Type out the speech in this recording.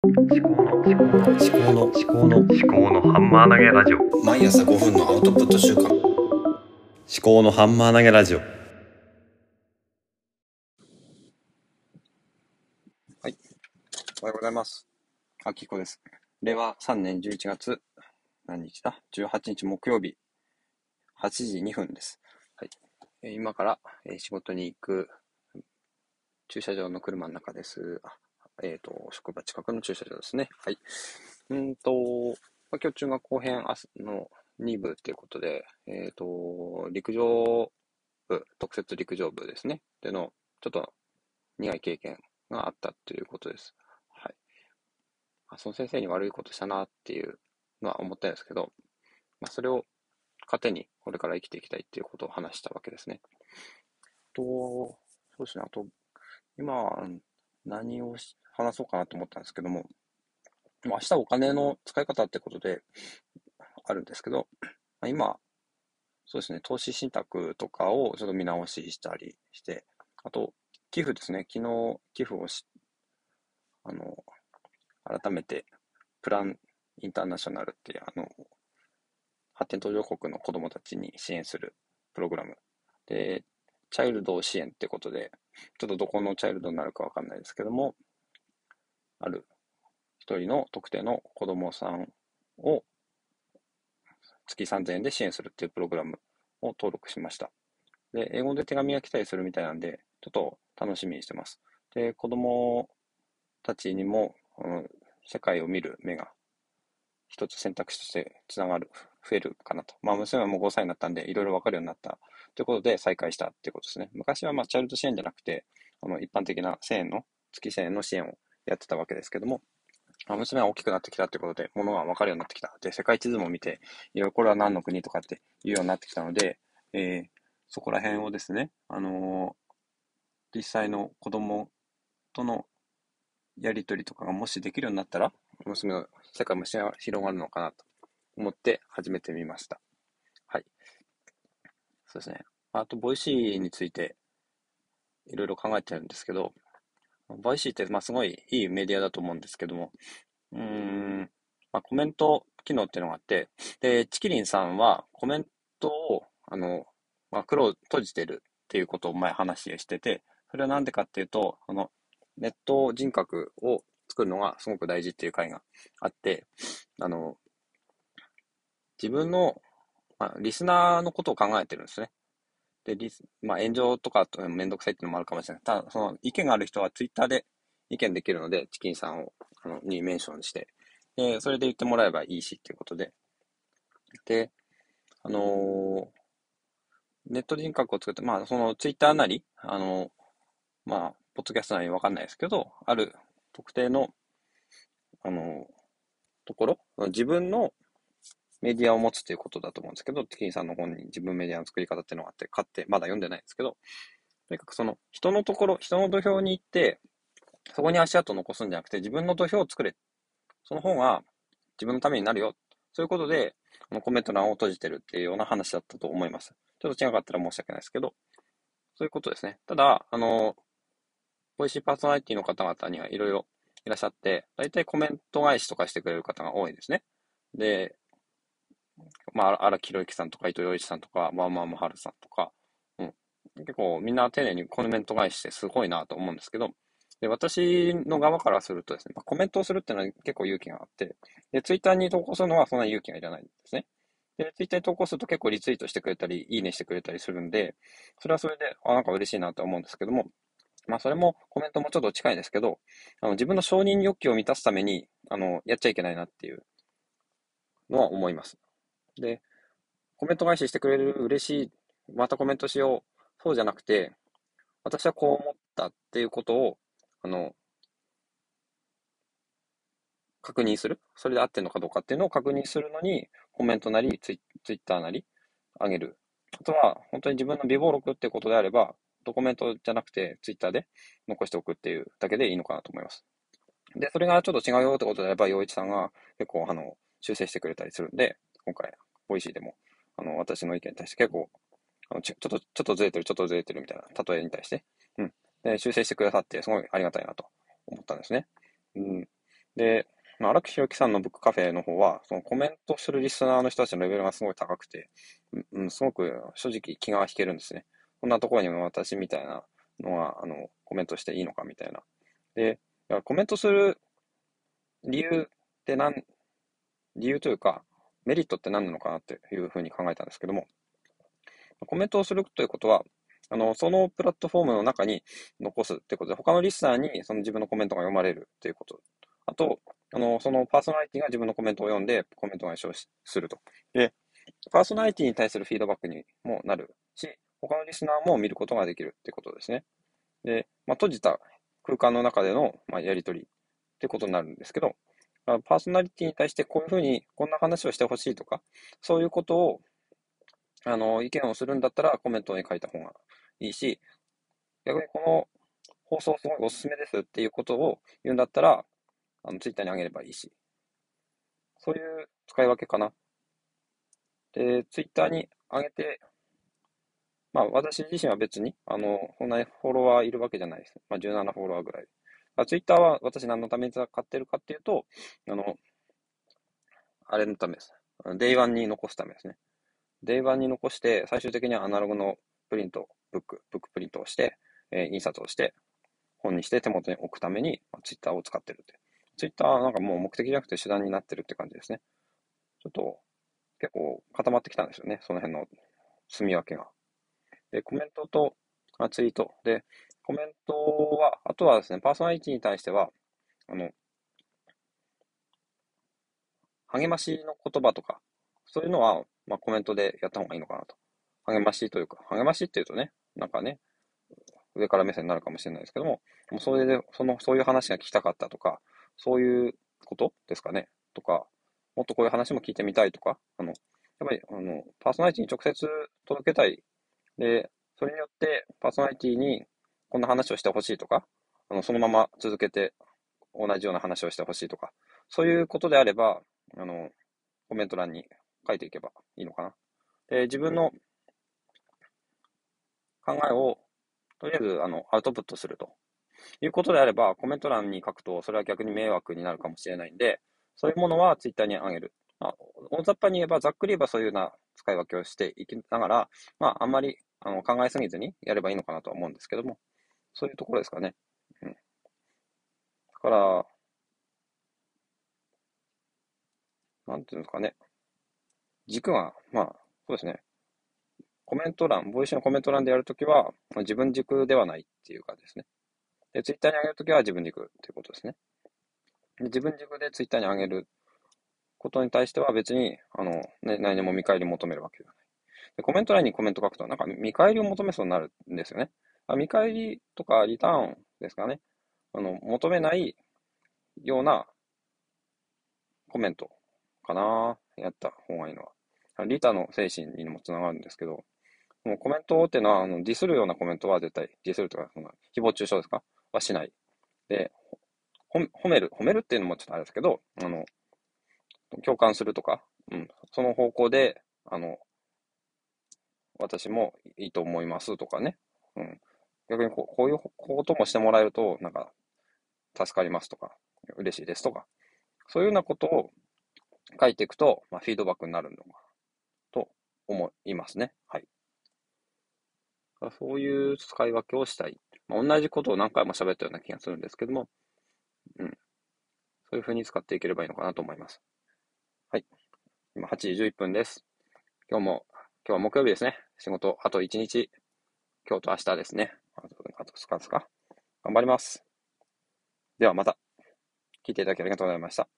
思考の思考の思考の思考の思考のハンマー投げラジオ毎朝5分のアウトプット週間思考のハンマー投げラジオはいおはようございます。あきこです。令和3年11月、何日だ ?18 日木曜日、8時2分です。はい。え今から、え仕事に行く、駐車場の車の中です。あえっ、と、職場近くの駐車場ですね。はい。うんと、まあ今日中学校編明日の2部ということで、えっ、と、陸上部、特設陸上部ですね。での、ちょっと苦い経験があったということです。はい。あその先生に悪いことしたなっていうのは思ったんですけど、まあ、それを糧にこれから生きていきたいっていうことを話したわけですね。と、そうですね、あと、今、何を話そうかなと思ったんですけども、明日お金の使い方ってことであるんですけど、今、そうですね、投資信託とかをちょっと見直ししたりして、あと、寄付ですね。昨日寄付をし、あの、改めて、プランインターナショナルっていう、あの、発展途上国の子供たちに支援するプログラム。で、チャイルド支援ってことで、ちょっとどこのチャイルドになるかわかんないですけども、ある一人の特定の子供さんを月3000円で支援するっていうプログラムを登録しました。で、英語で手紙が来たりするみたいなんで、ちょっと楽しみにしてます。で、子供たちにも、うん、世界を見る目が一つ選択肢としてつながる、増えるかなと。まあ、娘はもう5歳になったんで、いろいろわかるようになったということで再開したっていうことですね。昔はまあ、チャイルド支援じゃなくて、あの、一般的な1000円の、月1000円の支援をやってたわけですけども、まあ娘は大きくなってきたってことで、ものがわかるようになってきた。で、世界地図も見て、いろいろこれは何の国とかっていうようになってきたので、えーそこら辺をですね、あのー実際の子供とのやりとりとかがもしできるようになったら、娘の世界もし広がるのかなと思って始めてみました。はい。そうですね。あと、 Voicy についていろいろ考えてるんですけど、 Voicy って、まあ、すごいいいメディアだと思うんですけども、うん、まあ、コメント機能っていうのがあって、で、ちきりんさんはコメントを、あの、まあ、黒を閉じてるっていうことを前話してて、それはなんでかっていうと、あの、ネット人格を作るのがすごく大事っていう回があって、あの、自分の、まあ、リスナーのことを考えてるんですね。で、リス、まあ、炎上とかとめんどくさいっていうのもあるかもしれない。ただ、その意見がある人はツイッターで意見できるので、チキンさんを、あの、にメンションして、で、それで言ってもらえばいいしっていうことで。で、あのーネット人格を作って、まあ、そのツイッターなり、あの、まあ、ポッドキャストなりわかんないですけど、ある特定の、あの、ところ、自分のメディアを持つということだと思うんですけど、ティキンさんの本に自分メディアの作り方っていうのがあって、買って、まだ読んでないんですけど、とにかくその人のところ、人の土俵に行って、そこに足跡を残すんじゃなくて、自分の土俵を作れ。その方が自分のためになるよ。そういうことで、あのコメント欄を閉じてるっていうような話だったと思います。ちょっと違かったら申し訳ないですけど、そういうことですね。ただ、あの、ボイシーパーソナリティの方々にはいろいろいらっしゃって、大体コメント返しとかしてくれる方が多いですね。で、まあ、荒木宏之さんとか、伊藤洋一さんとか、まあまあまはるさんとか、うん。結構みんな丁寧にコメント返してすごいなと思うんですけど、で、私の側からするとですね、まあ、コメントをするっていうのは結構勇気があって、で、ツイッターに投稿するのはそんなに勇気がいらないんですね。で、ツイッターに投稿すると結構リツイートしてくれたり、いいねしてくれたりするんで、それはそれで、あ、なんか嬉しいなと思うんですけども、まあそれもコメントもちょっと近いですけど、あの自分の承認欲求を満たすために、あの、やっちゃいけないなっていうのは思います。で、コメント返ししてくれる嬉しい、またコメントしよう、そうじゃなくて、私はこう思ったっていうことを、あの、確認する。それで合ってるのかどうかっていうのを確認するのに、コメントなり、ツイツイッターなり、あげる。あとは、本当に自分の備忘録ってことであれば、ドコメントじゃなくて、ツイッターで残しておくっていうだけでいいのかなと思います。で、それがちょっと違うよってことであれば、洋一さんが結構、あの、修正してくれたりするんで、今回、 Voicy でも、あの、私の意見に対して結構、あのちょっと、ちょっとずれてる、ちょっとずれてるみたいな、例えに対して、うん。で、修正してくださって、すごいありがたいなと思ったんですね。うん。で、まあ、荒木博行さんのブックカフェの方は、そのコメントするリスナーの人たちのレベルがすごい高くて、うん、すごく正直気が引けるんですね。こんなところにも私みたいなのが、あの、コメントしていいのかみたいな。で、コメントする理由って何、理由というか、メリットって何なのかなっていうふうに考えたんですけども、コメントをするということは、あの、そのプラットフォームの中に残すってことで、他のリスナーにその自分のコメントが読まれるっていうこと。あと、あの、そのパーソナリティが自分のコメントを読んで、コメントが消すると。で、パーソナリティに対するフィードバックにもなるし、他のリスナーも見ることができるってことですね。で、まあ、閉じた空間の中での、まあ、やりとりってことになるんですけど、パーソナリティに対してこういうふうに、こんな話をしてほしいとか、そういうことを、あの、意見をするんだったらコメントに書いた方がいいし、逆にこの放送すごいおすすめですっていうことを言うんだったら、あの、ツイッターにあげればいいし。そういう使い分けかな。で、ツイッターに上げて、まあ私自身は別に、あの、そんなにフォロワーいるわけじゃないです。まあ17フォロワーぐらい。あ、ツイッターは私何のために使ってるかっていうと、あの、あれのためです。 Day One に残すためですね。 Day One に残して、最終的にはアナログのプリント、ブック、ブックプリントをして、えー、印刷をして、本にして手元に置くために、まあ、ツイッターを使ってるって。ツイッターはなんかもう目的じゃなくて手段になってるって感じですね。ちょっと、結構固まってきたんですよね。その辺の住み分けが。で、コメントと、あツイート。で、コメントは、あとはですね、パーソナリティに対しては、あの、励ましの言葉とか、そういうのは、まあ、コメントでやった方がいいのかなと。励ましというか、励ましっていうとね、なんかね、上から目線になるかもしれないですけども、もうそれで、その、そういう話が聞きたかったとか、そういうことですかね、とか、もっとこういう話も聞いてみたいとか、あの、やっぱり、あの、パーソナリティに直接届けたい。で、それによって、パーソナリティにこんな話をしてほしいとか、あの、そのまま続けて同じような話をしてほしいとか、そういうことであれば、あの、コメント欄に書いていけばいいのかな。で、自分の考えを、とりあえず、あの、アウトプットするということであれば、コメント欄に書くと、それは逆に迷惑になるかもしれないんで、そういうものはツイッターに上げる。まあ、大雑把に言えば、ざっくり言えばそういうような使い分けをしていきながら、まあ、あんまりあの考えすぎずにやればいいのかなとは思うんですけども、そういうところですかね。うん。だから、なんていうんですかね。軸が、まあ、そうですね。コメント欄、ボイスのコメント欄でやるときは、自分軸ではないっていうかですね。で、ツイッターに上げるときは自分軸っていうことですね。で自分軸でツイッターに上げることに対しては別に、あの、ね、何でも見返り求めるわけではない。で、コメント欄にコメント書くと、なんか見返りを求めそうになるんですよね。見返りとかリターンですかね。あの、求めないようなコメントかな。やった方がいいのは。リタの精神にもつながるんですけど、もうコメントっていうのは、あのディスるようなコメントは絶対、ディスるとか、その誹謗中傷ですか？はしない。で、褒める、褒めるっていうのもちょっとあれですけど、あの、共感するとか、うん、その方向で、あの、私もいいと思いますとかね、うん、逆にこうこういうこともしてもらえると、なんか、助かりますとか、嬉しいですとか、そういうようなことを書いていくと、まあ、フィードバックになるのかと思いますね。はい。そういう使い分けをしたい。まあ、同じことを何回も喋ったような気がするんですけども、うん。そういうふうに使っていければいいのかなと思います。はい。今8時11分です。今日も、今日は木曜日ですね。仕事、あと1日、今日と明日ですね。あと2日ですか。頑張ります。ではまた。聞いていただきありがとうございました。